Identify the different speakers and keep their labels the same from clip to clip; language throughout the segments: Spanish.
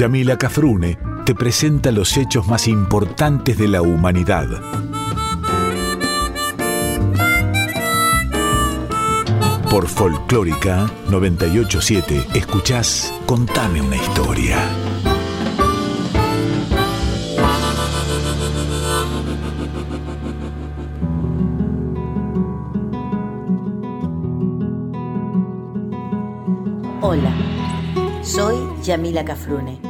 Speaker 1: Yamila Cafrune te presenta los hechos más importantes de la humanidad. Por Folclórica 987 escuchás Contame una historia.
Speaker 2: Hola, soy Yamila Cafrune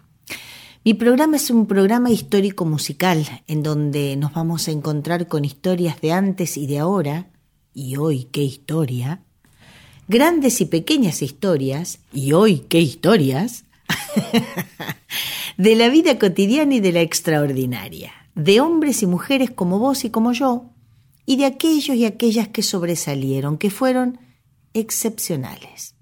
Speaker 2: Mi programa es un programa histórico musical en donde nos vamos a encontrar con historias de antes y de ahora, y hoy qué historia, grandes y pequeñas historias, y hoy qué historias, de la vida cotidiana y de la extraordinaria, de hombres y mujeres como vos y como yo, y de aquellos y aquellas que sobresalieron, que fueron excepcionales.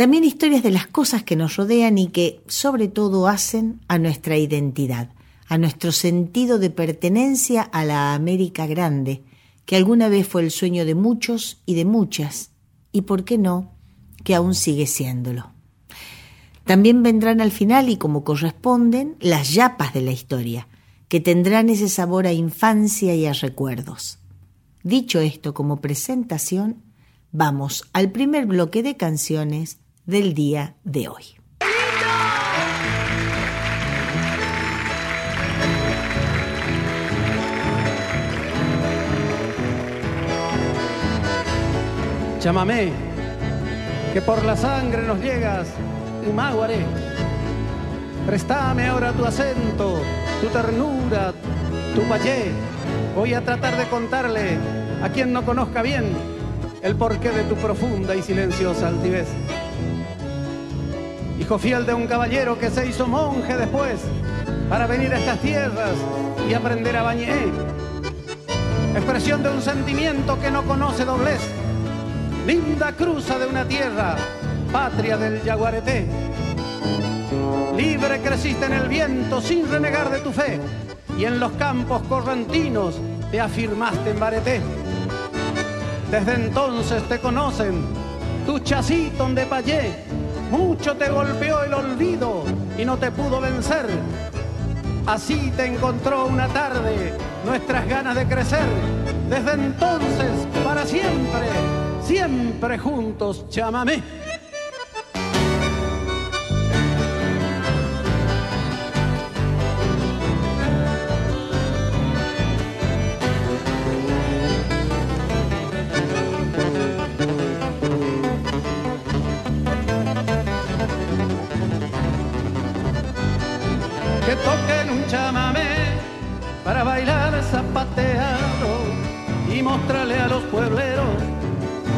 Speaker 2: También historias de las cosas que nos rodean y que sobre todo hacen a nuestra identidad, a nuestro sentido de pertenencia a la América Grande, que alguna vez fue el sueño de muchos y de muchas, y por qué no, que aún sigue siéndolo. También vendrán al final, y como corresponden, las yapas de la historia, que tendrán ese sabor a infancia y a recuerdos. Dicho esto como presentación, vamos al primer bloque de canciones del día de hoy.
Speaker 3: Llámame, que por la sangre nos llegas, Maguaré. Préstame ahora tu acento, tu ternura, tu payé. Voy a tratar de contarle a quien no conozca bien el porqué de tu profunda y silenciosa altivez hijo fiel de un caballero que se hizo monje después para venir a estas tierras y aprender a bañar. Expresión de un sentimiento que no conoce doblez. Linda cruza de una tierra, patria del yaguareté. Libre creciste en el viento sin renegar de tu fe y en los campos correntinos te afirmaste en Bareté. Desde entonces te conocen tu chacito de payé mucho te golpeó el olvido y no te pudo vencer. Así te encontró una tarde nuestras ganas de crecer. Desde entonces, para siempre, siempre juntos, chámame. Mostrarle a los puebleros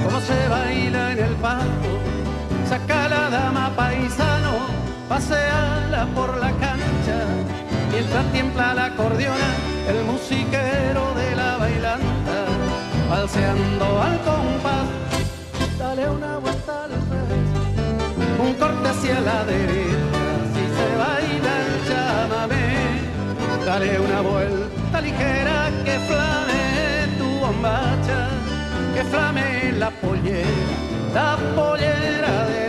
Speaker 3: cómo se baila en el pasto. Saca la dama paisano, paseala por la cancha, mientras tiembla la acordeona, el musiquero de la bailanta, balseando al compás. Dale una vuelta al revés, un corte hacia la derecha, si se baila el chamamé, dale una vuelta ligera que flame bombacha que flame la pollera, la pollera de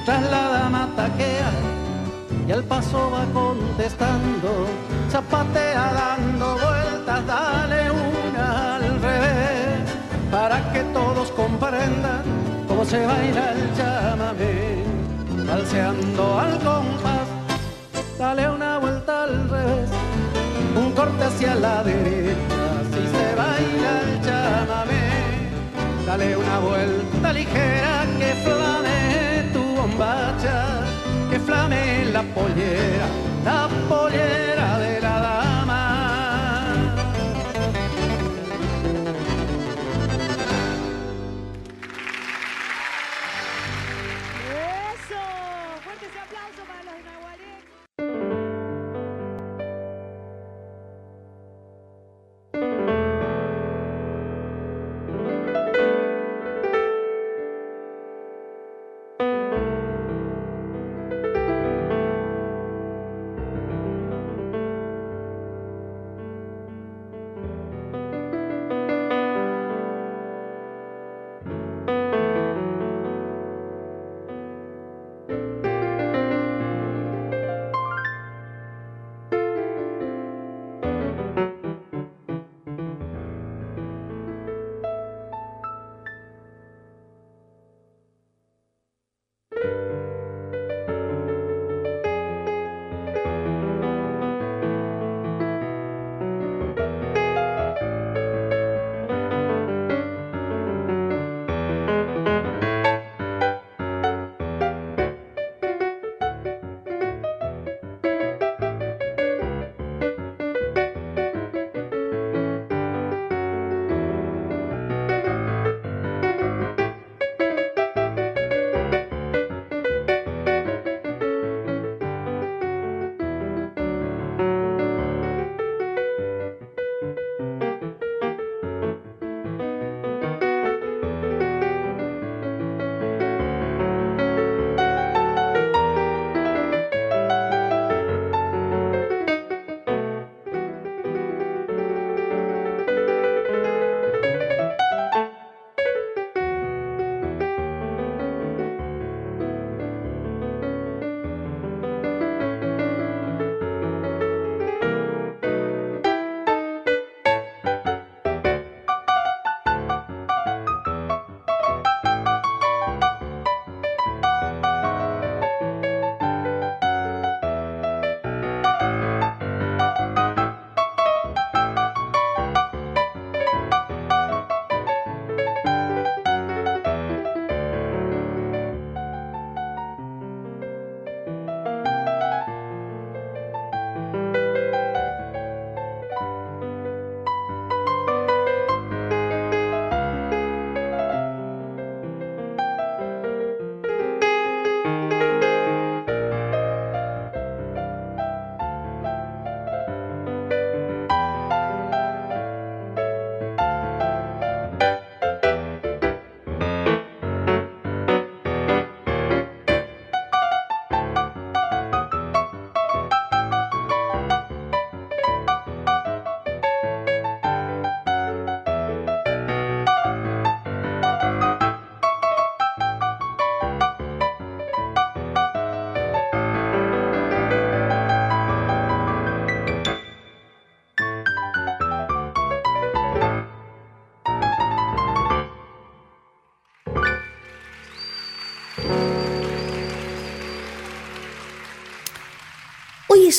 Speaker 3: mientras la dama taquea y al paso va contestando, zapatea dando vueltas, dale una al revés, para que todos comprendan cómo se baila el chamamé, balseando al compás, dale una vuelta al revés, un corte hacia la derecha, si baila el chamamé. Dale una vuelta ligera que flame que flame la pollera, la pollera de la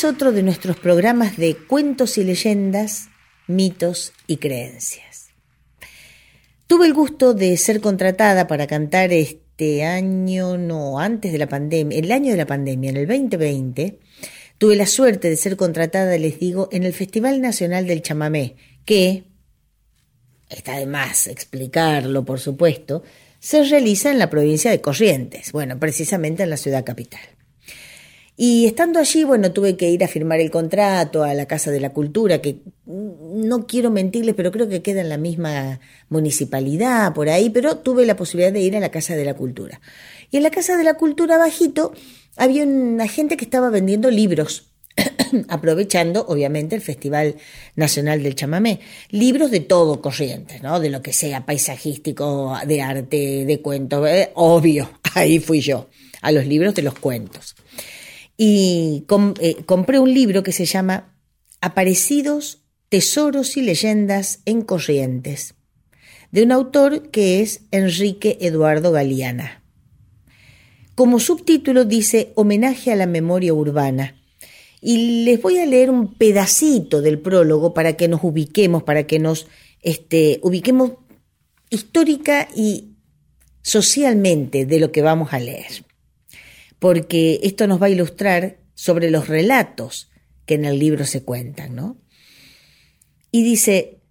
Speaker 2: otro de nuestros programas de cuentos y leyendas, mitos y creencias. Tuve el gusto de ser contratada para cantar este año, no, antes de la pandemia, el año de la pandemia, en el 2020. Tuve la suerte de ser contratada, les digo, en el Festival Nacional del Chamamé, que, está de más explicarlo, por supuesto, se realiza en la provincia de Corrientes, bueno, precisamente en la ciudad capital. Y estando allí, bueno, tuve que ir a firmar el contrato a la Casa de la Cultura, que no quiero mentirles, pero creo que queda en la misma municipalidad, por ahí, pero tuve la posibilidad de ir a la Casa de la Cultura. Y en la Casa de la Cultura, bajito, había una gente que estaba vendiendo libros, aprovechando, obviamente, el Festival Nacional del Chamamé. Libros de todo corriente, ¿no? De lo que sea, paisajístico, de arte, de cuentos, eh, obvio, ahí fui yo, a los libros de los cuentos y eh, compré un libro que se llama Aparecidos, Tesoros y Leyendas en Corrientes, de un autor que es Enrique Eduardo Galeana. Como subtítulo dice Homenaje a la memoria urbana. Y les voy a leer un pedacito del prólogo para que nos ubiquemos, para que nos este, ubiquemos histórica y socialmente de lo que vamos a leer, porque esto nos va a ilustrar sobre los relatos que en el libro se cuentan, ¿no? Y dice,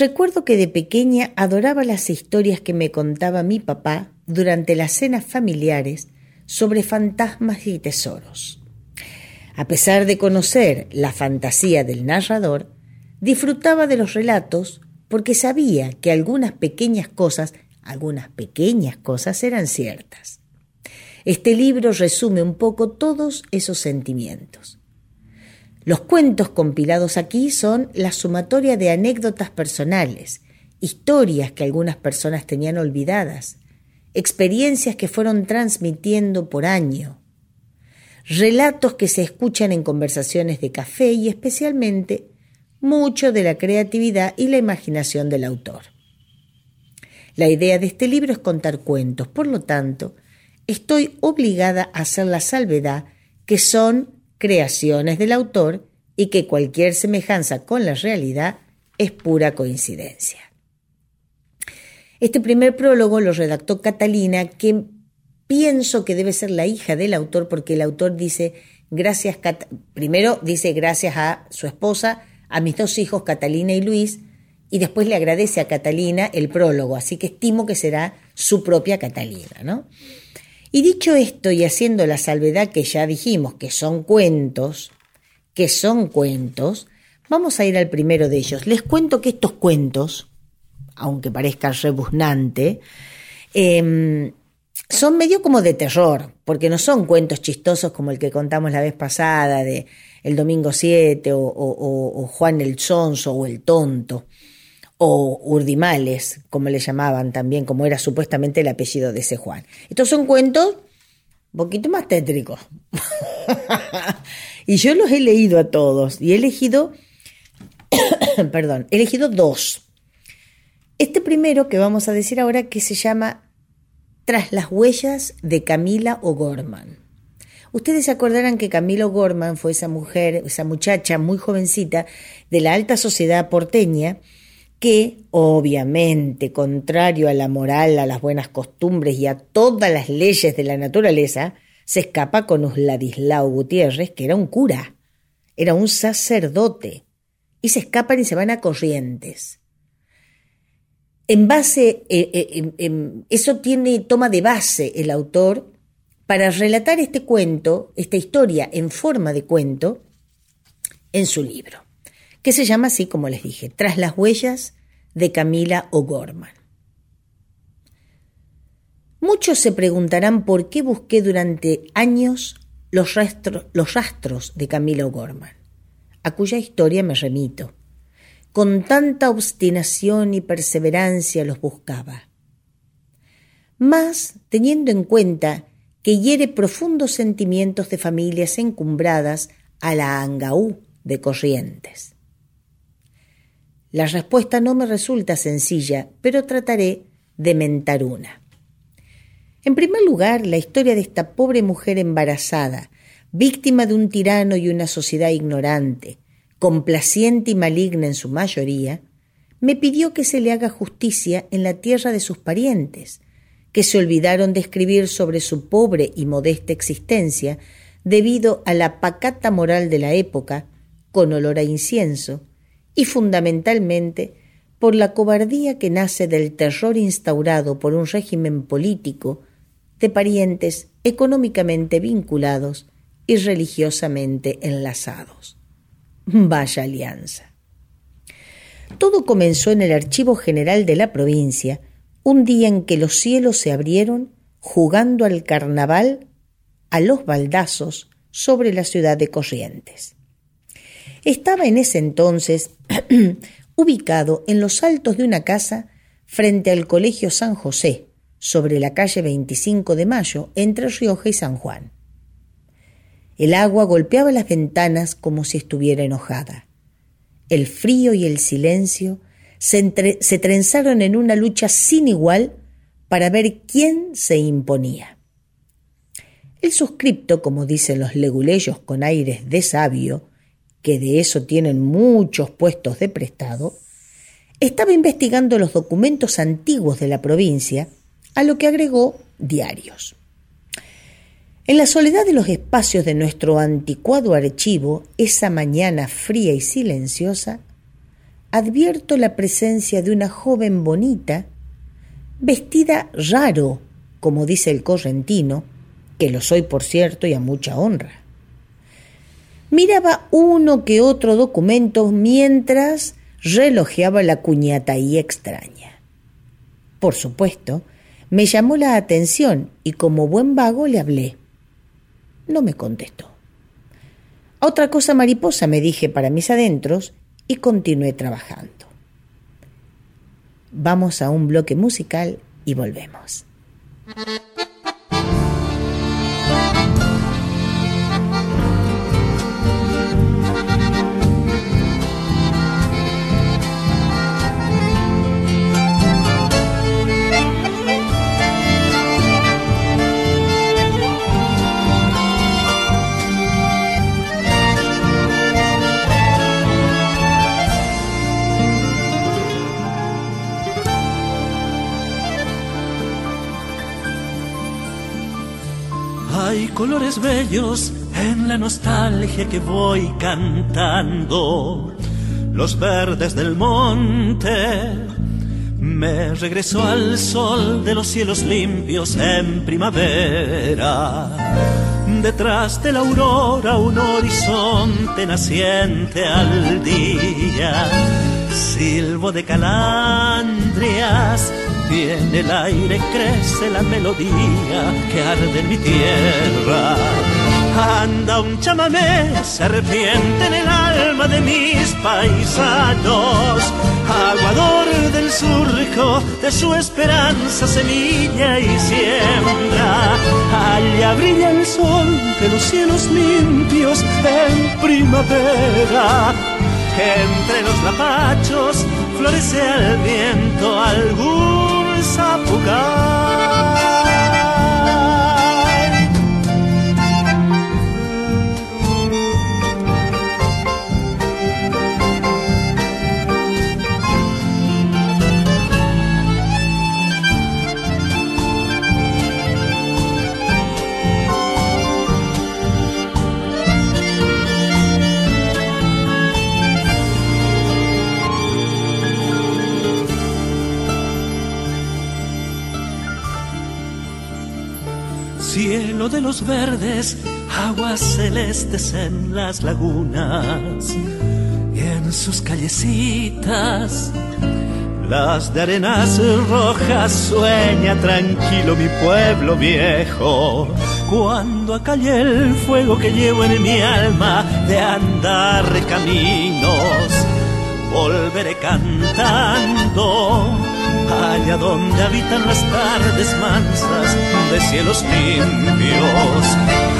Speaker 2: recuerdo que de pequeña adoraba las historias que me contaba mi papá durante las cenas familiares sobre fantasmas y tesoros. A pesar de conocer la fantasía del narrador, disfrutaba de los relatos porque sabía que algunas pequeñas cosas, algunas pequeñas cosas eran ciertas. Este libro resume un poco todos esos sentimientos. Los cuentos compilados aquí son la sumatoria de anécdotas personales, historias que algunas personas tenían olvidadas, experiencias que fueron transmitiendo por año, relatos que se escuchan en conversaciones de café y especialmente mucho de la creatividad y la imaginación del autor. La idea de este libro es contar cuentos, por lo tanto, estoy obligada a hacer la salvedad que son creaciones del autor y que cualquier semejanza con la realidad es pura coincidencia. Este primer prólogo lo redactó Catalina, que pienso que debe ser la hija del autor, porque el autor dice, gracias, primero dice gracias a su esposa, a mis dos hijos, Catalina y Luis, y después le agradece a Catalina el prólogo, así que estimo que será su propia Catalina, ¿no? Y dicho esto y haciendo la salvedad que ya dijimos, que son cuentos, que son cuentos, vamos a ir al primero de ellos. Les cuento que estos cuentos, aunque parezca rebuznante, em, son medio como de terror, porque no son cuentos chistosos como el que contamos la vez pasada de El Domingo 7 o, o Juan el Sonso o el Tonto o Urdimales, como le llamaban también, como era supuestamente el apellido de ese Juan. Estos son cuentos un poquito más tétricos. y yo los he leído a todos y he elegido, perdón, he elegido dos. Este primero que vamos a decir ahora que se llama Tras las huellas de Camila O'Gorman. Ustedes se acordarán que Camila O'Gorman fue esa mujer, esa muchacha muy jovencita de la alta sociedad porteña, que, obviamente, contrario a la moral, a las buenas costumbres y a todas las leyes de la naturaleza, se escapa con Ladislao Gutiérrez, que era un cura, era un sacerdote, y se escapan y se van a Corrientes. En base, eh, eh, eso tiene, toma de base el autor para relatar este cuento, esta historia en forma de cuento, en su libro que se llama así como les dije, Tras las huellas de Camila O'Gorman. Muchos se preguntarán por qué busqué durante años los, rastros de Camila O'Gorman, a cuya historia me remito. Con tanta obstinación y perseverancia los buscaba. Más teniendo en cuenta que hiere profundos sentimientos de familias encumbradas a la Angaú de Corrientes. La respuesta no me resulta sencilla, pero trataré de mentar una. En primer lugar, la historia de esta pobre mujer embarazada, víctima de un tirano y una sociedad ignorante, complaciente y maligna en su mayoría, me pidió que se le haga justicia en la tierra de sus parientes, que se olvidaron de escribir sobre su pobre y modesta existencia debido a la pacata moral de la época, con olor a incienso, y fundamentalmente por la cobardía que nace del terror instaurado por un régimen político de parientes económicamente vinculados y religiosamente enlazados. Vaya alianza. Todo comenzó en el Archivo General de la provincia, un día en que los cielos se abrieron jugando al carnaval a los baldazos sobre la ciudad de Corrientes. Estaba en ese entonces ubicado en los altos de una casa frente al Colegio San José, sobre la calle 25 de Mayo, entre Rioja y San Juan. El agua golpeaba las ventanas como si estuviera enojada. El frío y el silencio se, se trenzaron en una lucha sin igual para ver quién se imponía. El suscripto, como dicen los leguleyos con aires de sabio, que de eso tienen muchos puestos de prestado, Estaba investigando los documentos antiguos de la provincia, a lo que agregó diarios. En la soledad de los espacios de nuestro anticuado archivo, esa mañana fría y silenciosa, advierto la presencia de una joven bonita, vestida raro, como dice el correntino, que lo soy por cierto y a mucha honra. Miraba uno que otro documento mientras relojeaba la cuñata y extraña. Por supuesto, me llamó la atención y como buen vago le hablé. No me contestó. Otra cosa mariposa me dije para mis adentros y continué trabajando. Vamos a un bloque musical y volvemos.
Speaker 4: Bellos en la nostalgia que voy cantando. Los verdes del monte me regresó al sol de los cielos limpios en primavera. Detrás de la aurora un horizonte naciente al día. Silbo de calandrias Viene el aire, crece la melodía que arde en mi tierra. Anda un chamamé, serpiente en el alma de mis paisanos. Aguador del surco, de su esperanza semilla y siembra. Allá brilla el sol de los cielos limpios en primavera. entre los lapachos florece al viento algún sapucar. De los verdes, aguas celestes en las lagunas y en sus callecitas. Las de arenas rojas sueña tranquilo mi pueblo viejo. Cuando acalle el fuego que llevo en mi alma de andar caminos, volveré cantando allá donde habitan las tardes mansas de cielos limpios.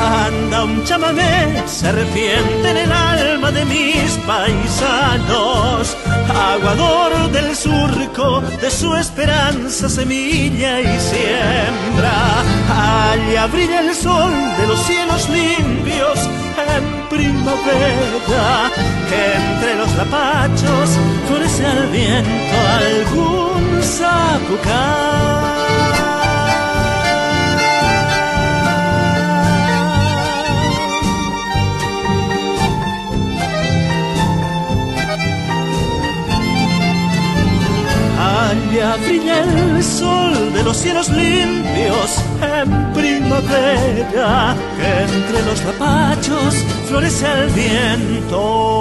Speaker 4: Anda un chamamé, serpiente en el alma de mis paisanos, aguador del surco de su esperanza, semilla y siembra. Allá brilla el sol de los cielos limpios en primavera, que entre los lapachos florece al viento algún sapucay. Brilla el sol de los cielos limpios en primavera, entre los lapachos florece el viento.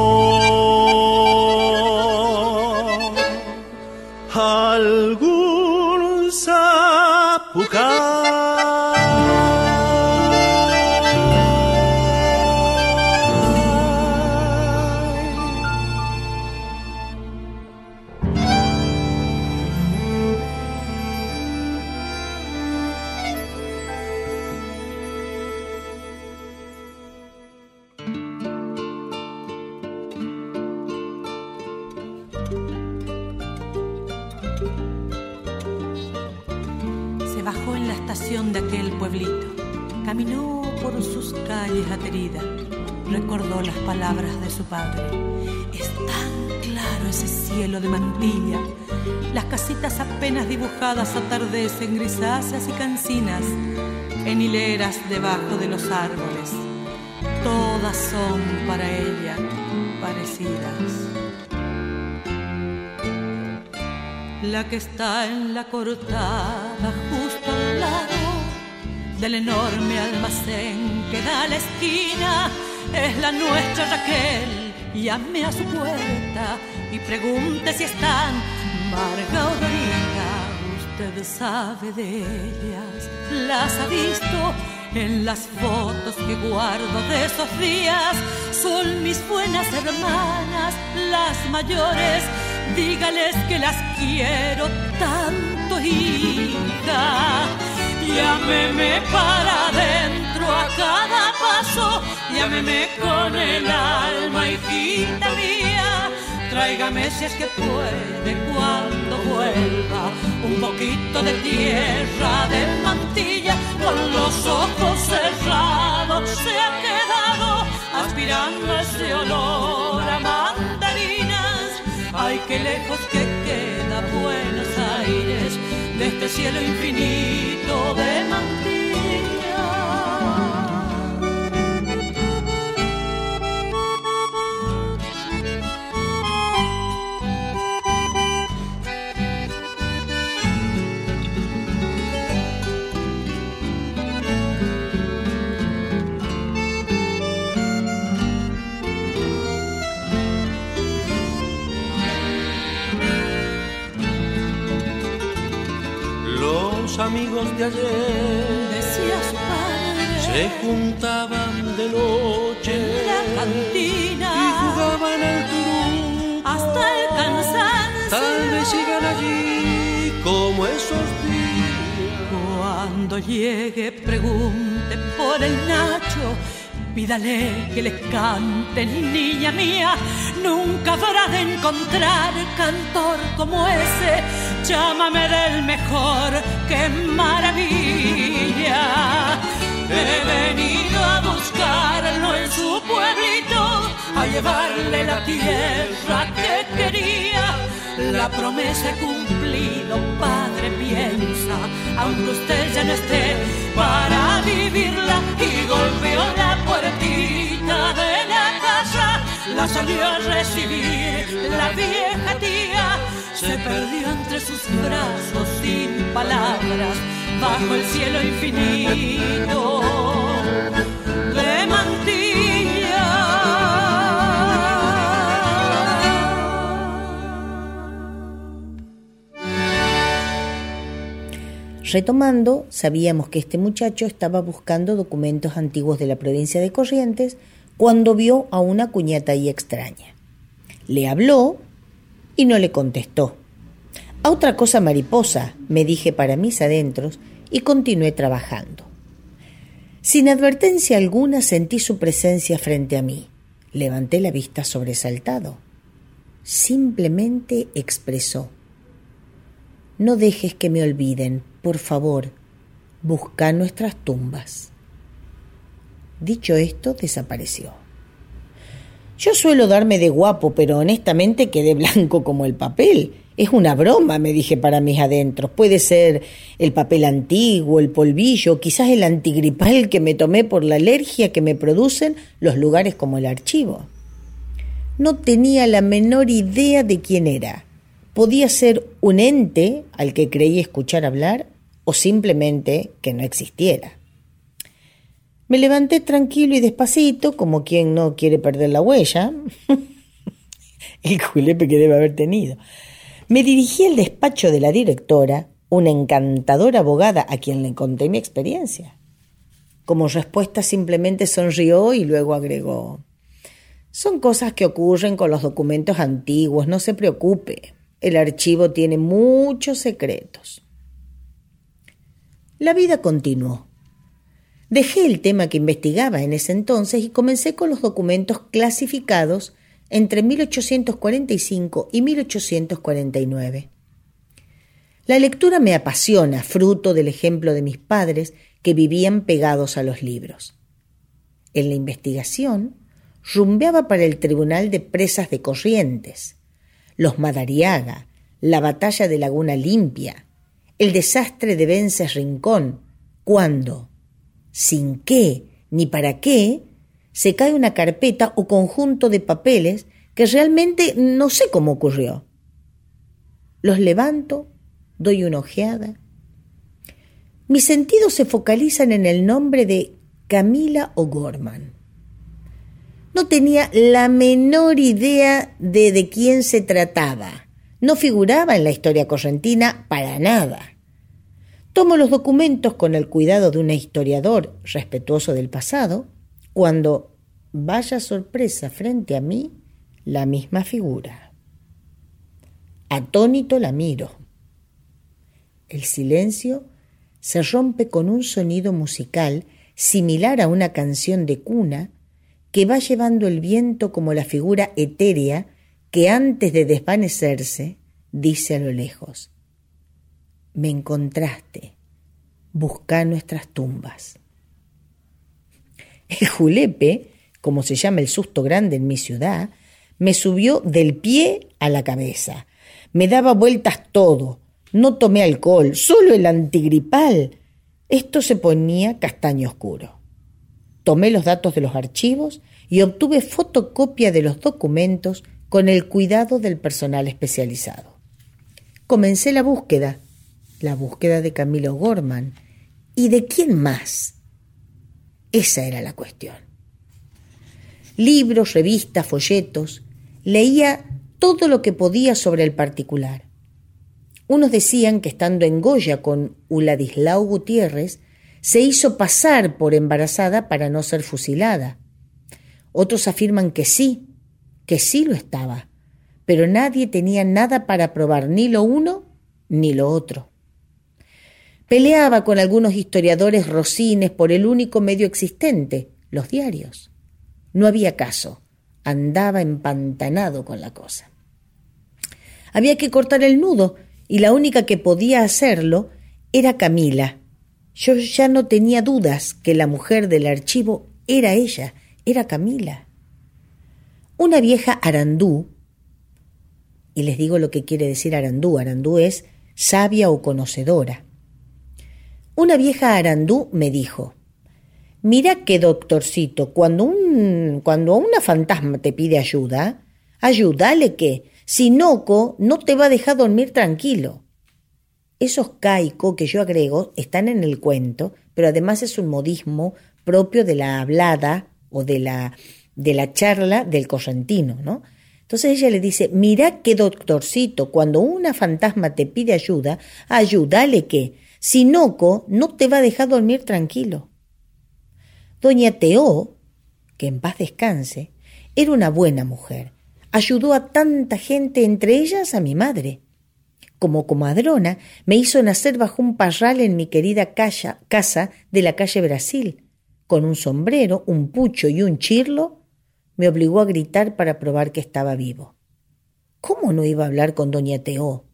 Speaker 5: De aquel pueblito. Caminó por sus calles ateridas, recordó las palabras de su padre. Es tan claro ese cielo de mantilla. Las casitas apenas dibujadas atardecen grisáceas y cancinas en hileras debajo de los árboles. Todas son para ella parecidas. La que está en la cortada del enorme almacén que da a la esquina es la nuestra Raquel llame a su puerta y pregunte si están Marga o Dorita. Usted sabe de ellas, las ha visto en las fotos que guardo de esos días. Son mis buenas hermanas, las mayores. Dígales que las quiero tanto, hija. Llámeme para adentro a cada paso Llámeme con el alma, hijita mía. Tráigame si es que puede cuando vuelva un poquito de tierra de mantilla. Con los ojos cerrados se ha quedado aspirando ese olor a. Ay, qué lejos que queda Buenos Aires de este cielo infinito de mantilla.
Speaker 4: De ayer,
Speaker 5: decía su padre,
Speaker 4: se juntaban de noche
Speaker 5: en la cantina
Speaker 4: y jugaban al turú
Speaker 5: hasta el cansancio.
Speaker 4: Tal vez sigan allí como esos días.
Speaker 5: Cuando llegue, pregunte por el Nacho. Pídale que le cante, niña mía. Nunca habrá de encontrar cantor como ese llámame del mejor, qué maravilla. He venido a buscarlo en su pueblito, a llevarle la tierra que quería. La promesa he cumplido, padre, piensa, aunque usted ya no esté para vivirla. Y golpeó la puertita de la casa, la salió a recibir la vieja tía se perdió entre sus brazos sin palabras, bajo el cielo infinito de mantilla.
Speaker 2: Retomando, sabíamos que este muchacho estaba buscando documentos antiguos de la provincia de Corrientes cuando vio a una cuñata ahí extraña. Le habló y no le contestó. A otra cosa mariposa, me dije para mis adentros y continué trabajando. Sin advertencia alguna sentí su presencia frente a mí. Levanté la vista sobresaltado. Simplemente expresó, No dejes que me olviden, por favor, busca nuestras tumbas. Dicho esto, desapareció. Yo suelo darme de guapo, pero honestamente quedé blanco como el papel. Es una broma, me dije para mis adentros. Puede ser el papel antiguo, el polvillo, quizás el antigripal que me tomé por la alergia que me producen los lugares como el archivo. No tenía la menor idea de quién era. Podía ser un ente al que creí escuchar hablar o simplemente que no existiera. Me levanté tranquilo y despacito, como quien no quiere perder la huella. El julepe que debe haber tenido. Me dirigí al despacho de la directora, una encantadora abogada a quien le conté mi experiencia. Como respuesta simplemente sonrió y luego agregó Son cosas que ocurren con los documentos antiguos, no se preocupe. El archivo tiene muchos secretos. La vida continuó. Dejé el tema que investigaba en ese entonces y comencé con los documentos clasificados entre 1845 y 1849. La lectura me apasiona, fruto del ejemplo de mis padres que vivían pegados a los libros. En la investigación, rumbeaba para el Tribunal de Presas de Corrientes. los Madariaga, la batalla de Laguna Limpia, el desastre de Vences Rincón, cuando, sin qué ni para qué, se cae una carpeta o conjunto de papeles que realmente no sé cómo ocurrió. Los levanto, doy una ojeada. Mis sentidos se focalizan en el nombre de Camila O'Gorman. No tenía la menor idea de de quién se trataba. No figuraba en la historia correntina para nada. Tomo los documentos con el cuidado de un historiador respetuoso del pasado, cuando, vaya sorpresa frente a mí, la misma figura. Atónito la miro. El silencio se rompe con un sonido musical similar a una canción de cuna que va llevando el viento como la figura etérea que antes de desvanecerse dice a lo lejos, me encontraste, busca nuestras tumbas. El julepe, como se llama el susto grande en mi ciudad, me subió del pie a la cabeza. Me daba vueltas todo. No tomé alcohol, solo el antigripal. Esto se ponía castaño oscuro. Tomé los datos de los archivos y obtuve fotocopia de los documentos con el cuidado del personal especializado. Comencé la búsqueda, la búsqueda de Camilo Gorman. ¿Y de quién más? Esa era la cuestión. Libros, revistas, folletos, leía todo lo que podía sobre el particular. Unos decían que estando en Goya con Uladislao Gutiérrez, se hizo pasar por embarazada para no ser fusilada. Otros afirman que sí, que sí lo estaba, pero nadie tenía nada para probar ni lo uno ni lo otro. Peleaba con algunos historiadores rocines por el único medio existente, los diarios. No había caso, andaba empantanado con la cosa. Había que cortar el nudo y la única que podía hacerlo era Camila. Yo ya no tenía dudas que la mujer del archivo era ella, era Camila. Una vieja arandú, y les digo lo que quiere decir arandú, arandú es sabia o conocedora. Una vieja arandú me dijo, mira que doctorcito, cuando, un, cuando una fantasma te pide ayuda, ayúdale que, si noco, no te va a dejar dormir tranquilo. Esos caico que yo agrego están en el cuento, pero además es un modismo propio de la hablada o de la, de la charla del correntino, ¿no? Entonces ella le dice, mira qué doctorcito, cuando una fantasma te pide ayuda, ayúdale que, si noco, no te va a dejar dormir tranquilo. Doña Teó, que en paz descanse, era una buena mujer. Ayudó a tanta gente, entre ellas a mi madre. Como comadrona, me hizo nacer bajo un parral en mi querida casa de la calle Brasil, con un sombrero, un pucho y un chirlo, me obligó a gritar para probar que estaba vivo. ¿Cómo no iba a hablar con doña Teó?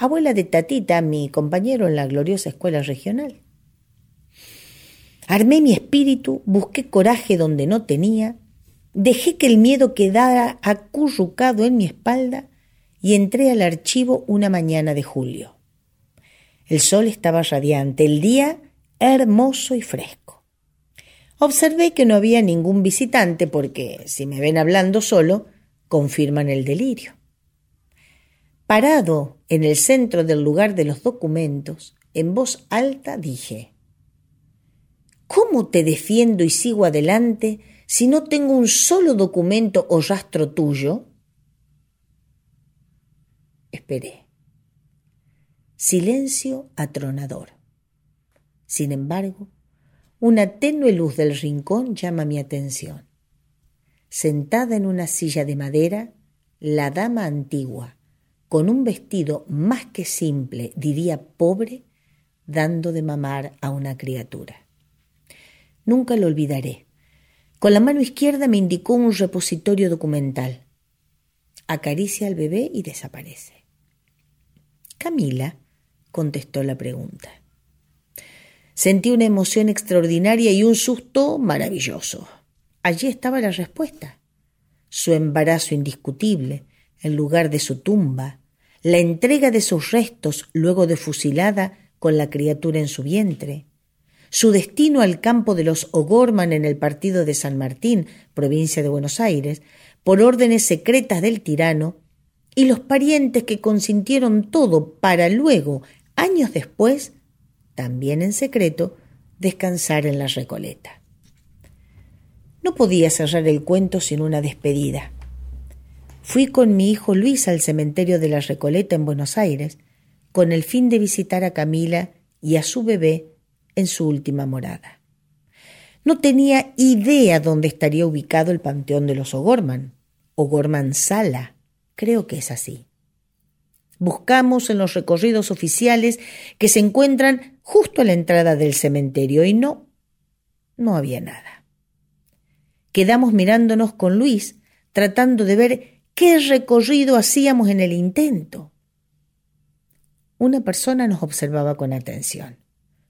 Speaker 2: Abuela de Tatita, mi compañero en la gloriosa escuela regional. Armé mi espíritu, busqué coraje donde no tenía, dejé que el miedo quedara acurrucado en mi espalda y entré al archivo una mañana de julio. El sol estaba radiante, el día hermoso y fresco. Observé que no había ningún visitante porque, si me ven hablando solo, confirman el delirio. Parado en el centro del lugar de los documentos, en voz alta dije, ¿Cómo te defiendo y sigo adelante si no tengo un solo documento o rastro tuyo? Esperé. Silencio atronador. Sin embargo, una tenue luz del rincón llama mi atención. Sentada en una silla de madera, la dama antigua, con un vestido más que simple, diría pobre, dando de mamar a una criatura. Nunca lo olvidaré. Con la mano izquierda me indicó un repositorio documental. Acaricia al bebé y desaparece. Camila contestó la pregunta. Sentí una emoción extraordinaria y un susto maravilloso. Allí estaba la respuesta. Su embarazo indiscutible, el lugar de su tumba, la entrega de sus restos luego de fusilada con la criatura en su vientre, su destino al campo de los O'Gorman en el partido de San Martín, provincia de Buenos Aires, por órdenes secretas del tirano, y los parientes que consintieron todo para luego, años después, también en secreto, descansar en la Recoleta. No podía cerrar el cuento sin una despedida. Fui con mi hijo Luis al cementerio de la Recoleta en Buenos Aires, con el fin de visitar a Camila y a su bebé en su última morada. No tenía idea dónde estaría ubicado el Panteón de los O'Gorman, O'Gorman Sala, creo que es así. Buscamos en los recorridos oficiales que se encuentran justo a la entrada del cementerio y no, no había nada. Quedamos mirándonos con Luis, tratando de ver qué recorrido hacíamos en el intento. Una persona nos observaba con atención.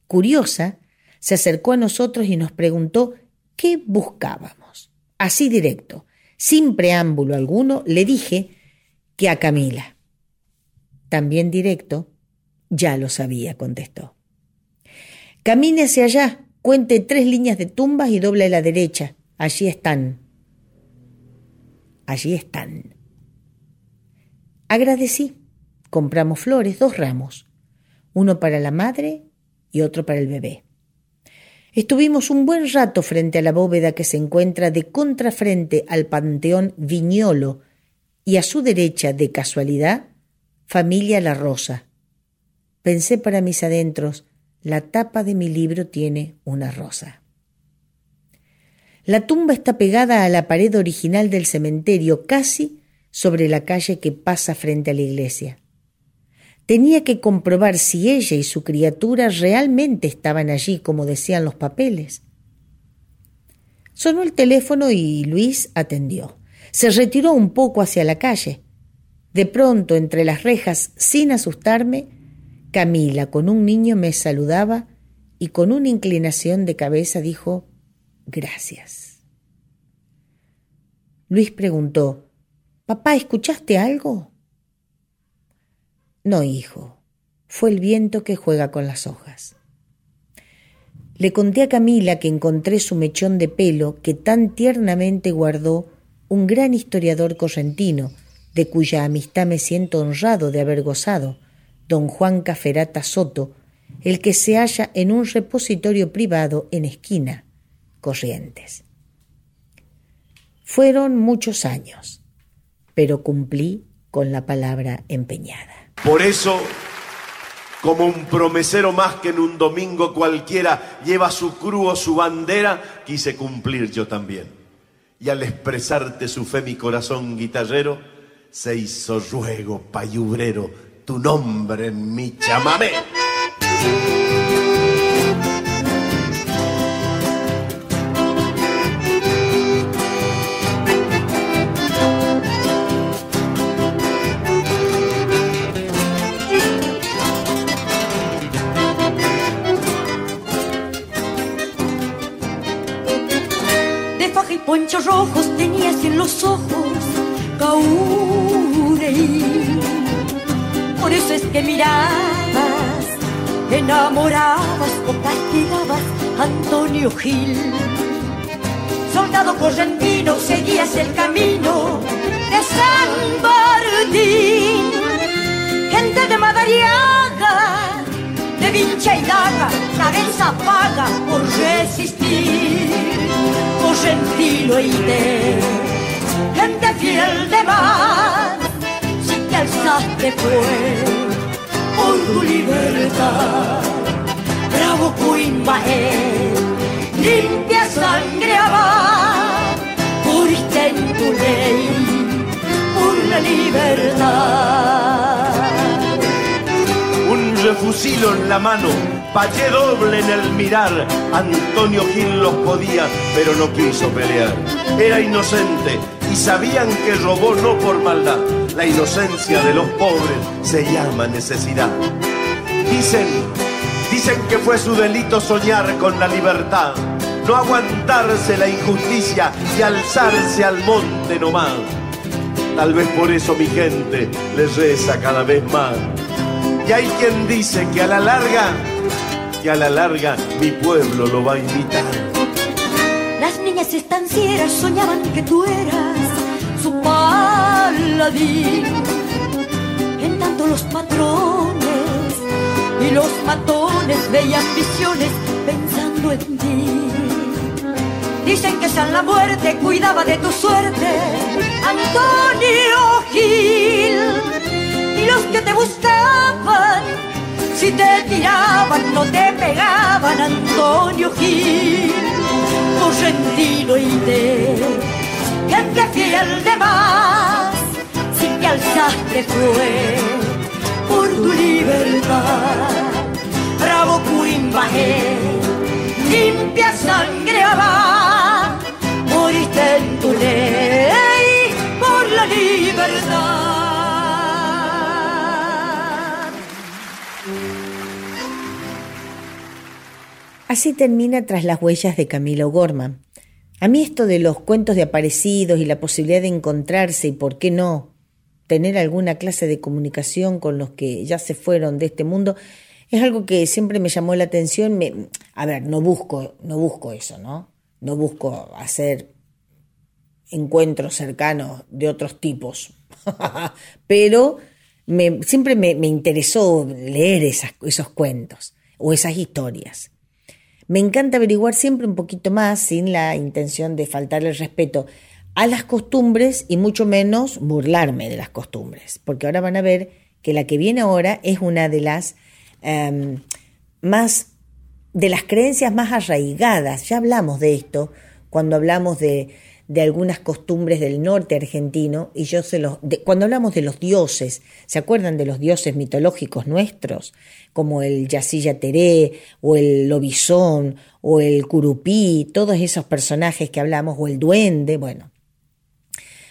Speaker 2: Curiosa, se acercó a nosotros y nos preguntó qué buscábamos. Así directo, sin preámbulo alguno, le dije que a Camila. También directo, ya lo sabía, contestó. Camine hacia allá, cuente tres líneas de tumbas y doble a la derecha. Allí están. Allí están. Agradecí. Compramos flores, dos ramos, uno para la madre y otro para el bebé. Estuvimos un buen rato frente a la bóveda que se encuentra de contrafrente al Panteón Viñolo y a su derecha, de casualidad, Familia La Rosa. Pensé para mis adentros, la tapa de mi libro tiene una rosa. La tumba está pegada a la pared original del cementerio, casi sobre la calle que pasa frente a la iglesia. Tenía que comprobar si ella y su criatura realmente estaban allí como decían los papeles. Sonó el teléfono y Luis atendió. Se retiró un poco hacia la calle. De pronto, entre las rejas, sin asustarme, Camila con un niño me saludaba y con una inclinación de cabeza dijo Gracias. Luis preguntó Papá, ¿escuchaste algo? No, hijo, fue el viento que juega con las hojas. Le conté a Camila que encontré su mechón de pelo que tan tiernamente guardó un gran historiador correntino, de cuya amistad me siento honrado de haber gozado, don Juan Caferata Soto, el que se halla en un repositorio privado en esquina, Corrientes. Fueron muchos años, pero cumplí con la palabra empeñada.
Speaker 6: Por eso, como un promesero más que en un domingo cualquiera lleva su cruz o su bandera, quise cumplir yo también. Y al expresarte su fe mi corazón guitarrero, se hizo ruego payubrero tu nombre en mi chamamé.
Speaker 7: Ponchos rojos tenías en los ojos, Caurelín. Por eso es que mirabas, enamorabas o castigabas Antonio Gil. Soldado correntino, seguías el camino de San Martín. Gente de Madariaga, de vincha y daga, cabeza paga por resistir y de gente fiel de mar, si te alzaste fue por tu libertad. Bravo Cuimbaé, limpia sangre abar, puriste en tu ley por la libertad.
Speaker 6: Un refusilo en la mano Pallé doble en el mirar, Antonio Gil los podía, pero no quiso pelear. Era inocente y sabían que robó no por maldad. La inocencia de los pobres se llama necesidad. Dicen, dicen que fue su delito soñar con la libertad, no aguantarse la injusticia y alzarse al monte nomás. Tal vez por eso mi gente les reza cada vez más. Y hay quien dice que a la larga, que a la larga mi pueblo lo va a imitar.
Speaker 7: Las niñas estancieras soñaban que tú eras su paladín. En tanto los patrones y los matones veían visiones pensando en ti. Dicen que San la muerte cuidaba de tu suerte, Antonio Gil. Y los que te buscaban, si te tiraban, no te pegaban, Antonio Gil. Correntino y de gente fiel de más, sin que alzaste fue por tu libertad. Bravo Cuimbaje,
Speaker 2: Así termina Tras las huellas de Camilo Gorman. A mí esto de los cuentos de aparecidos y la posibilidad de encontrarse y por qué no tener alguna clase de comunicación con los que ya se fueron de este mundo es algo que siempre me llamó la atención. A ver, no busco, no busco eso, ¿no? No busco hacer encuentros cercanos de otros tipos, pero siempre me, interesó leer esos cuentos o esas historias. Me encanta averiguar siempre un poquito más sin la intención de faltar el respeto a las costumbres y mucho menos burlarme de las costumbres, porque ahora van a ver que la que viene ahora es una de las eh, más de las creencias más arraigadas. Ya hablamos de esto cuando hablamos de, de algunas costumbres del norte argentino y yo se los de, cuando hablamos de los dioses, ¿se acuerdan de los dioses mitológicos nuestros? como el Yacilla Teré o el Lobizón o el Curupí, todos esos personajes que hablamos o el duende, bueno.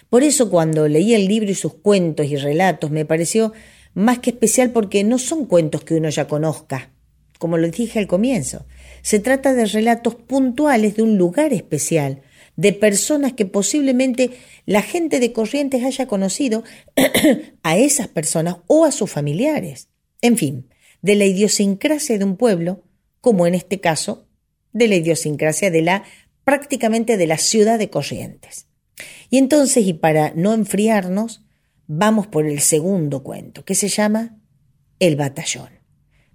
Speaker 2: Por eso cuando leí el libro y sus cuentos y relatos me pareció más que especial porque no son cuentos que uno ya conozca, como lo dije al comienzo. Se trata de relatos puntuales de un lugar especial, de personas que posiblemente la gente de Corrientes haya conocido a esas personas o a sus familiares. En fin, de la idiosincrasia de un pueblo, como en este caso, de la idiosincrasia de la prácticamente de la ciudad de Corrientes. Y entonces, y para no enfriarnos, vamos por el segundo cuento, que se llama El batallón.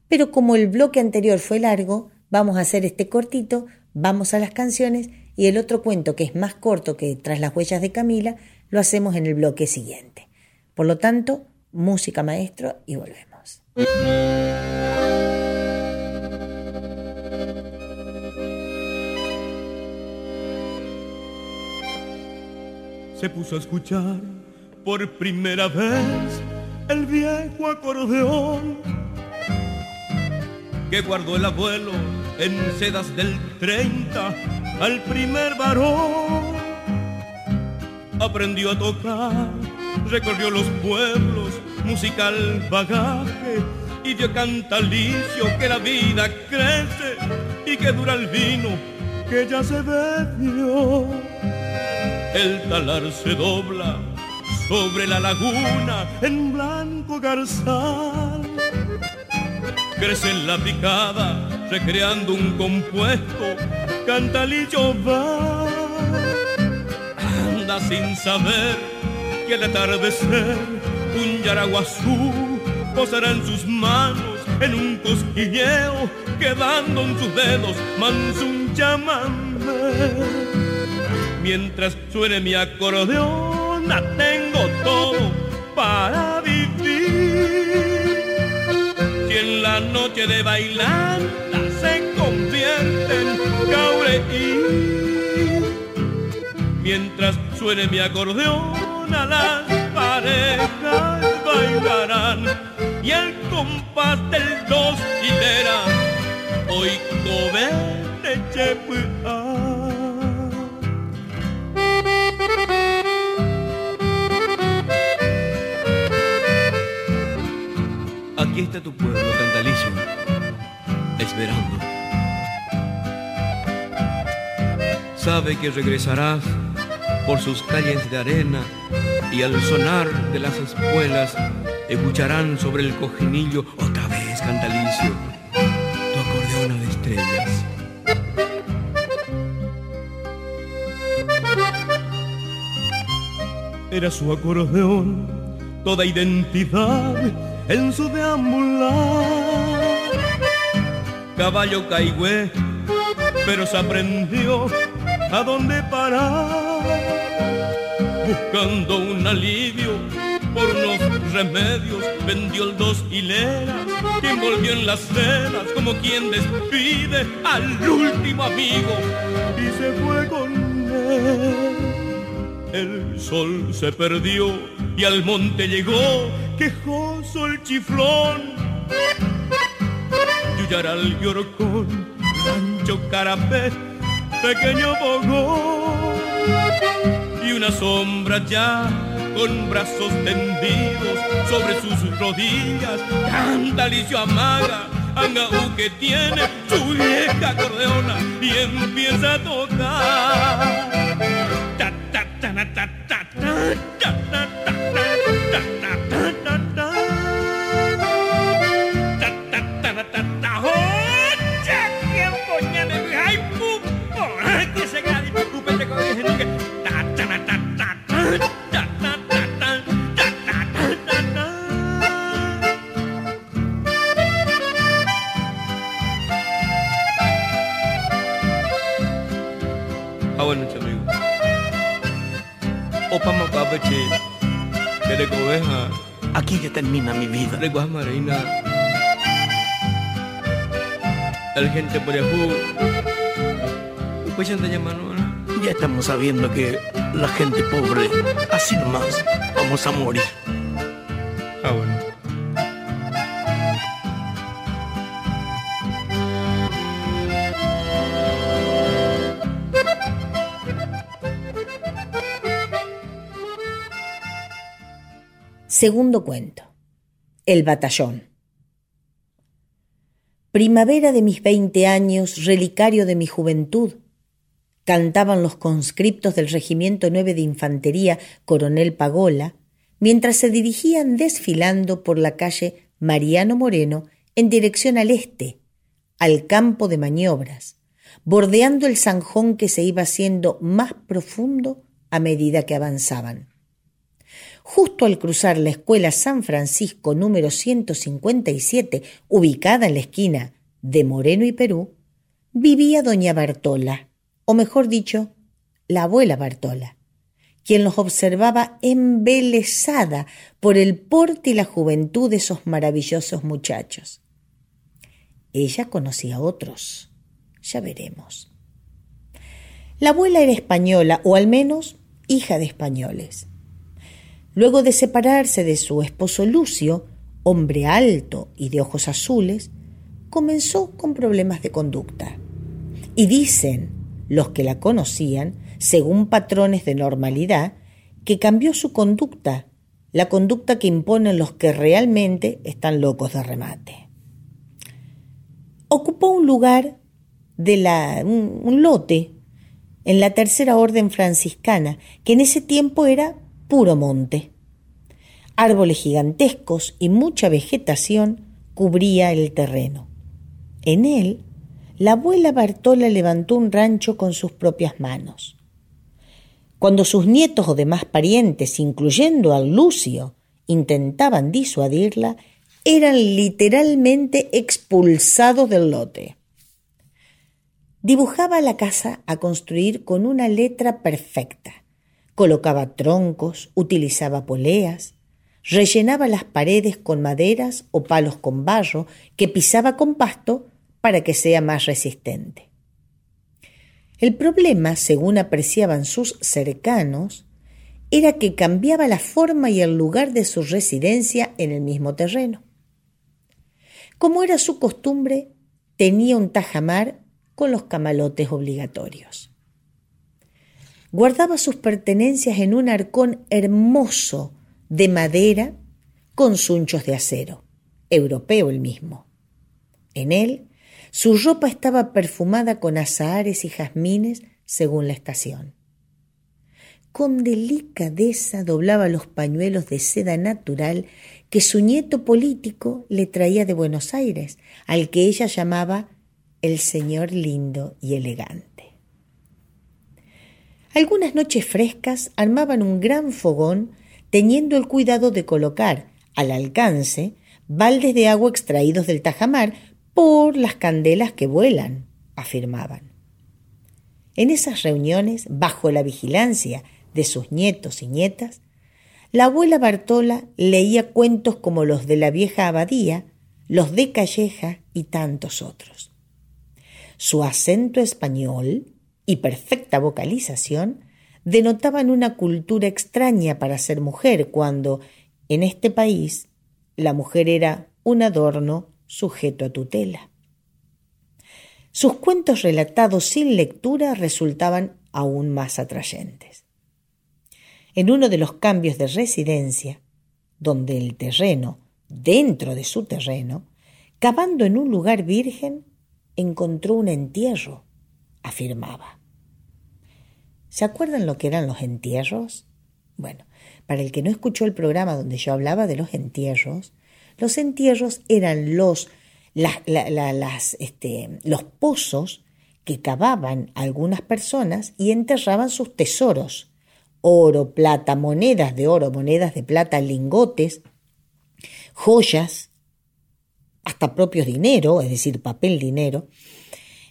Speaker 2: Pero como el bloque anterior fue largo, vamos a hacer este cortito, vamos a las canciones y el otro cuento, que es más corto que Tras las huellas de Camila, lo hacemos en el bloque siguiente. Por lo tanto, música maestro y volvemos.
Speaker 8: Se puso a escuchar por primera vez el viejo acordeón que guardó el abuelo en sedas del 30 al primer varón. Aprendió a tocar, recorrió los pueblos, musical bagaje y dio cantalicio que la vida crece y que dura el vino que ya se bebió. El talar se dobla sobre la laguna en blanco garzal. Crece en la picada, recreando un compuesto, cantalillo va. Anda sin saber que al atardecer un yaraguazú posará en sus manos en un cosquilleo, quedando en sus dedos manso un chamamé. Mientras suene mi acordeón, tengo todo para vivir. Si en la noche de bailanta se convierte Mientras suene mi acordeón, a las parejas bailarán y el compás del dos lidera. Hoy cobe de chepuá. Aquí está tu pueblo, Cantalicio, esperando. Sabe que regresarás por sus calles de arena y al sonar de las espuelas escucharán sobre el cojinillo otra vez cantalicio tu acordeona de estrellas. Era su acordeón, toda identidad en su deambular. Caballo caigüe, pero se aprendió a dónde parar, buscando un alivio por unos remedios, vendió el dos hileras que envolvió en las cenas como quien despide al último amigo. Y se fue con él. El sol se perdió y al monte llegó, quejoso el chiflón. Yuyaral y Orcón, Rancho Carapé, pequeño Bogó y una sombra ya con brazos tendidos sobre sus rodillas, cantalicio amaga, angaú que tiene su vieja acordeona y empieza a tocar. El gente por Yahoo. Pues ya
Speaker 9: Ya estamos sabiendo que la gente pobre, así nomás, vamos a morir.
Speaker 8: Ah, bueno.
Speaker 2: Segundo cuento. El batallón. Primavera de mis veinte años, relicario de mi juventud, cantaban los conscriptos del Regimiento 9 de Infantería Coronel Pagola, mientras se dirigían desfilando por la calle Mariano Moreno en dirección al este, al campo de maniobras, bordeando el zanjón que se iba haciendo más profundo a medida que avanzaban. Justo al cruzar la escuela San Francisco número 157, ubicada en la esquina de Moreno y Perú, vivía doña Bartola, o mejor dicho, la abuela Bartola, quien los observaba embelesada por el porte y la juventud de esos maravillosos muchachos. Ella conocía a otros, ya veremos. La abuela era española, o al menos hija de españoles. Luego de separarse de su esposo Lucio, hombre alto y de ojos azules, comenzó con problemas de conducta. Y dicen los que la conocían, según patrones de normalidad, que cambió su conducta, la conducta que imponen los que realmente están locos de remate. Ocupó un lugar de la, un lote en la tercera orden franciscana, que en ese tiempo era puro monte. Árboles gigantescos y mucha vegetación cubría el terreno. En él, la abuela Bartola levantó un rancho con sus propias manos. Cuando sus nietos o demás parientes, incluyendo al Lucio, intentaban disuadirla, eran literalmente expulsados del lote. Dibujaba la casa a construir con una letra perfecta Colocaba troncos, utilizaba poleas, rellenaba las paredes con maderas o palos con barro que pisaba con pasto para que sea más resistente. El problema, según apreciaban sus cercanos, era que cambiaba la forma y el lugar de su residencia en el mismo terreno. Como era su costumbre, tenía un tajamar con los camalotes obligatorios guardaba sus pertenencias en un arcón hermoso de madera con sunchos de acero, europeo el mismo. En él, su ropa estaba perfumada con azahares y jazmines según la estación. con delicadeza doblaba los pañuelos de seda natural que su nieto político le traía de Buenos Aires, al que ella llamaba el señor lindo y elegante. Algunas noches frescas armaban un gran fogón teniendo el cuidado de colocar al alcance baldes de agua extraídos del tajamar por las candelas que vuelan, afirmaban. En esas reuniones, bajo la vigilancia de sus nietos y nietas, la abuela Bartola leía cuentos como los de la vieja abadía, los de Calleja y tantos otros. Su acento español y perfecta vocalización denotaban una cultura extraña para ser mujer cuando, en este país, la mujer era un adorno sujeto a tutela. Sus cuentos relatados sin lectura resultaban aún más atrayentes. En uno de los cambios de residencia, donde el terreno, dentro de su terreno, cavando en un lugar virgen, encontró un entierro, afirmaba. ¿Se acuerdan lo que eran los entierros? Bueno, para el que no escuchó el programa donde yo hablaba de los entierros, los entierros eran los este, los pozos que cavaban algunas personas y enterraban sus tesoros, oro, plata, monedas de oro, monedas de plata, lingotes, joyas, hasta propios dinero, es decir, papel dinero,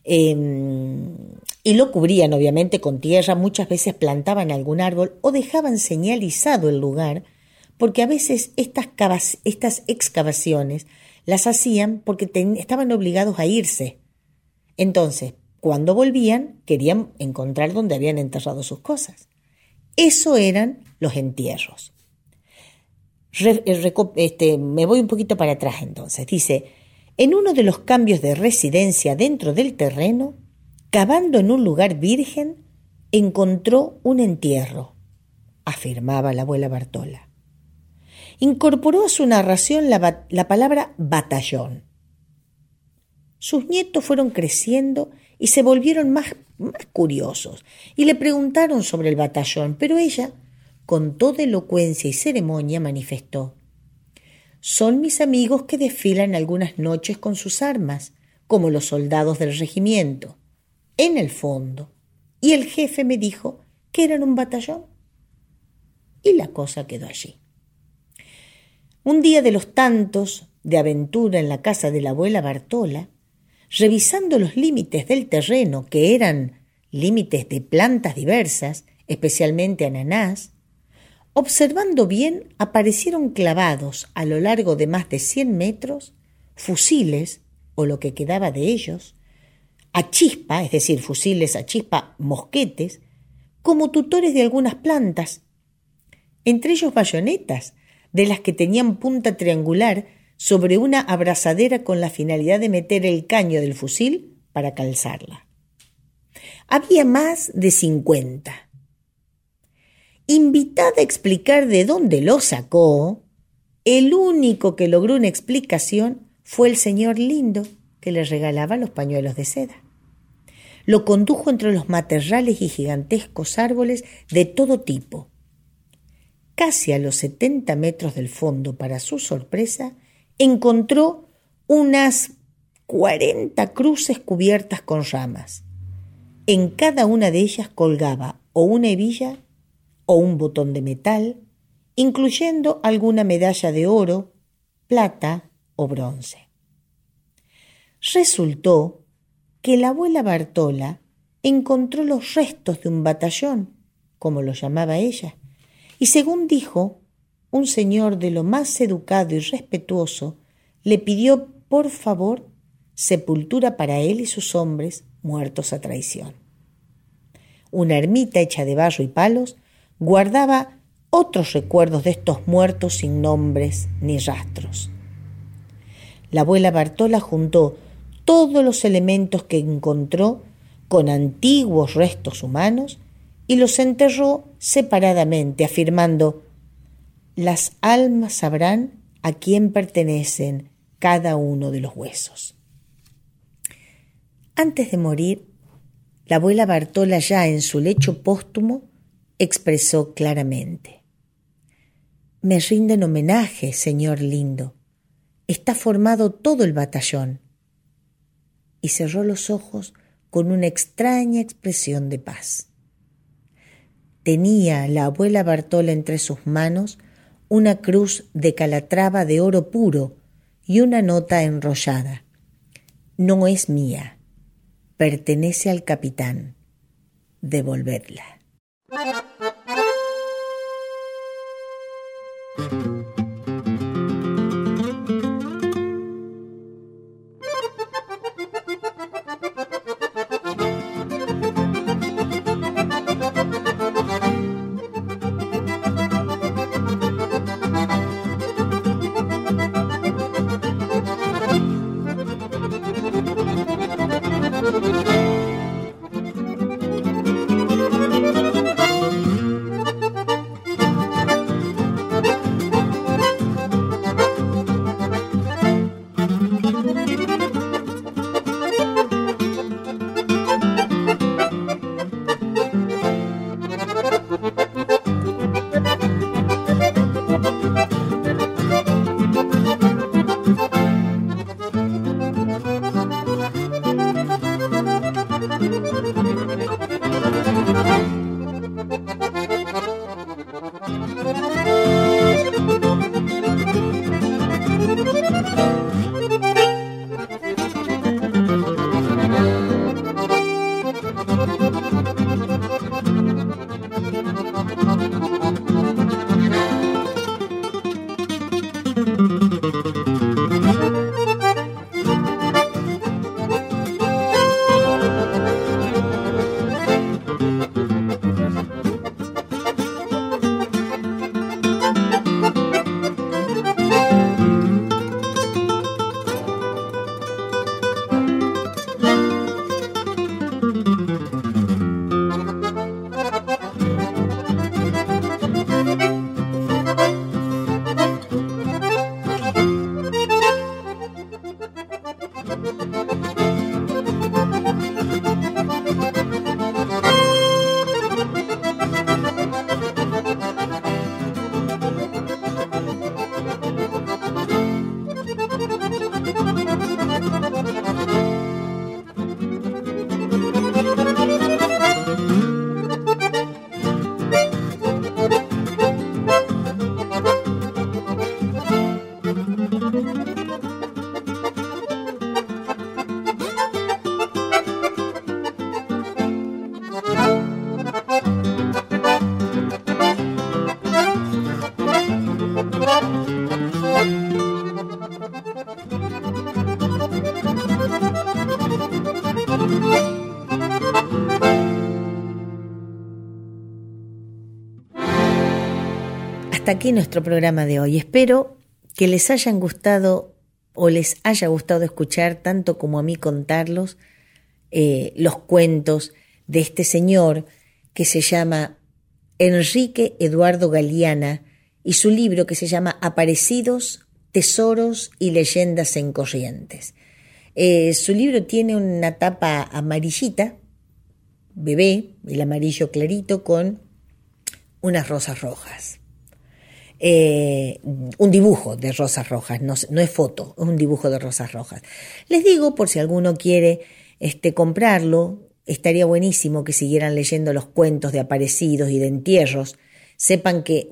Speaker 2: em, y lo cubrían obviamente con tierra, muchas veces plantaban algún árbol o dejaban señalizado el lugar, porque a veces estas, estas excavaciones las hacían porque estaban obligados a irse. Entonces, cuando volvían, querían encontrar dónde habían enterrado sus cosas. Eso eran los entierros. Eh, este, me voy un poquito para atrás entonces. Dice, en uno de los cambios de residencia dentro del terreno, cavando en un lugar virgen, encontró un entierro, afirmaba la abuela Bartola incorporó a su narración la, palabra batallón. Sus nietos fueron creciendo y se volvieron más, más curiosos y le preguntaron sobre el batallón, pero ella, con toda elocuencia y ceremonia, manifestó Son mis amigos que desfilan algunas noches con sus armas, como los soldados del regimiento, en el fondo. Y el jefe me dijo que eran un batallón. Y la cosa quedó allí. Un día de los tantos de aventura en la casa de la abuela Bartola, revisando los límites del terreno, que eran límites de plantas diversas, especialmente ananás, observando bien aparecieron clavados a lo largo de más de cien metros fusiles, o lo que quedaba de ellos, a chispa, es decir, fusiles a chispa, mosquetes, como tutores de algunas plantas, entre ellos bayonetas, de las que tenían punta triangular sobre una abrazadera con la finalidad de meter el caño del fusil para calzarla. Había más de cincuenta. Invitada a explicar de dónde lo sacó, el único que logró una explicación fue el señor lindo que le regalaba los pañuelos de seda. Lo condujo entre los matorrales y gigantescos árboles de todo tipo, casi a los 70 metros del fondo, para su sorpresa, encontró unas 40 cruces cubiertas con ramas. En cada una de ellas colgaba o una hebilla o un botón de metal, incluyendo alguna medalla de oro, plata o bronce. Resultó que la abuela Bartola encontró los restos de un batallón, como lo llamaba ella, y según dijo, un señor de lo más educado y respetuoso le pidió por favor sepultura para él y sus hombres muertos a traición. Una ermita hecha de barro y palos guardaba otros recuerdos de estos muertos sin nombres ni rastros. La abuela Bartola juntó todos los elementos que encontró con antiguos restos humanos y los enterró separadamente, afirmando, las almas sabrán a quién pertenecen cada uno de los huesos. Antes de morir, la abuela Bartola ya en su lecho póstumo expresó claramente. Me rinden homenaje, señor lindo. Está formado todo el batallón. Y cerró los ojos con una extraña expresión de paz. Tenía la abuela Bartola entre sus manos una cruz de calatrava de oro puro y una nota enrollada. No es mía, pertenece al capitán. Devolvedla. Bye. Aquí nuestro programa de hoy. Espero que les hayan gustado o les haya gustado escuchar tanto como a mí contarlos eh, los cuentos de este señor que se llama Enrique Eduardo Galeana y su libro que se llama Aparecidos, Tesoros y Leyendas en Corrientes. Eh, su libro tiene una tapa amarillita, bebé, el amarillo clarito, con unas rosas rojas. Eh, un dibujo de rosas rojas, no, no, es foto, es un dibujo de rosas rojas. Les digo, por si alguno quiere este, comprarlo, estaría buenísimo que siguieran leyendo los cuentos de aparecidos y de entierros. Sepan que,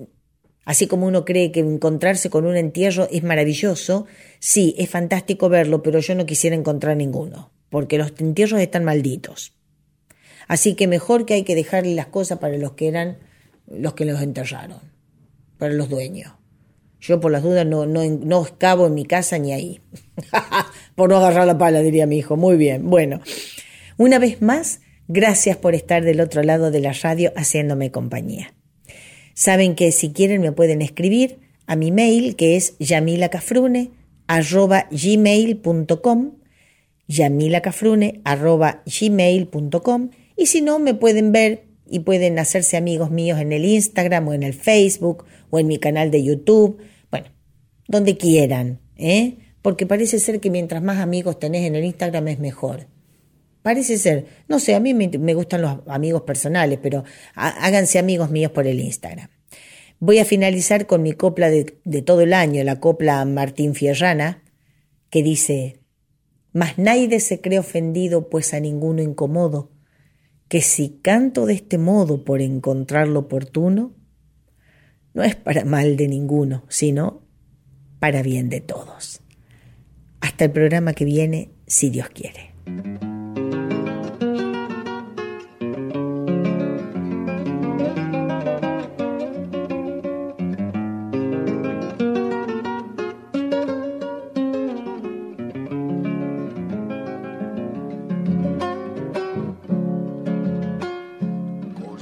Speaker 2: así como uno cree que encontrarse con un entierro es maravilloso, sí, es fantástico verlo, pero yo no quisiera encontrar ninguno, porque los entierros están malditos. Así que mejor que hay que dejarle las cosas para los que eran los que los enterraron para los dueños. Yo por las dudas no, no, no en mi casa ni ahí. por no agarrar la pala, diría mi hijo. Muy bien. Bueno, una vez más, gracias por estar del otro lado de la radio haciéndome compañía. Saben que si quieren me pueden escribir a mi mail que es yamilacafrune arroba gmail.com yamilacafrune arroba gmail.com y si no me pueden ver y pueden hacerse amigos míos en el Instagram o en el Facebook o en mi canal de YouTube, bueno, donde quieran, ¿eh? porque parece ser que mientras más amigos tenés en el Instagram es mejor. Parece ser. No sé, a mí me, gustan los amigos personales, pero háganse amigos míos por el Instagram. Voy a finalizar con mi copla de, de todo el año, la copla Martín Fierrana, que dice, Mas nadie se cree ofendido, pues a ninguno incomodo, que si canto de este modo por encontrarlo oportuno, no es para mal de ninguno, sino para bien de todos. Hasta el programa que viene, si Dios quiere.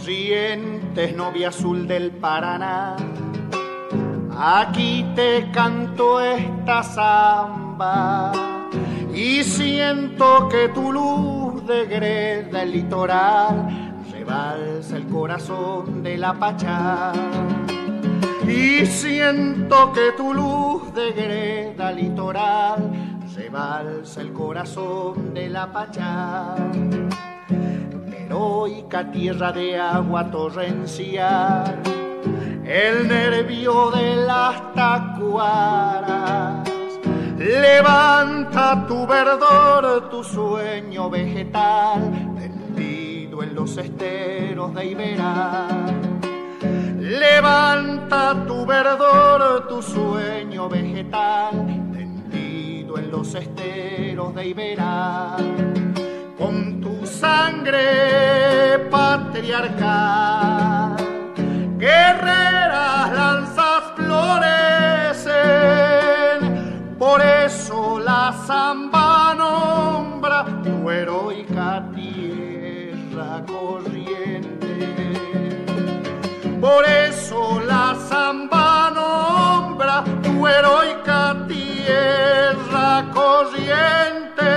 Speaker 10: Corrientes, novia azul del Paraná, aquí te canto esta samba y siento que tu luz degreda el litoral, rebalsa el corazón de la Pachá. Y siento que tu luz degreda el litoral, rebalsa el corazón de la Pachá. Heroica tierra de agua torrencial, el nervio de las tacuaras Levanta tu verdor, tu sueño vegetal, tendido en los esteros de Iberá. Levanta tu verdor, tu sueño vegetal, tendido en los esteros de Iberá. Con sangre patriarcal. Guerreras lanzas florecen, por eso la zamba nombra tu heroica tierra corriente. Por eso la zamba nombra tu heroica tierra corriente.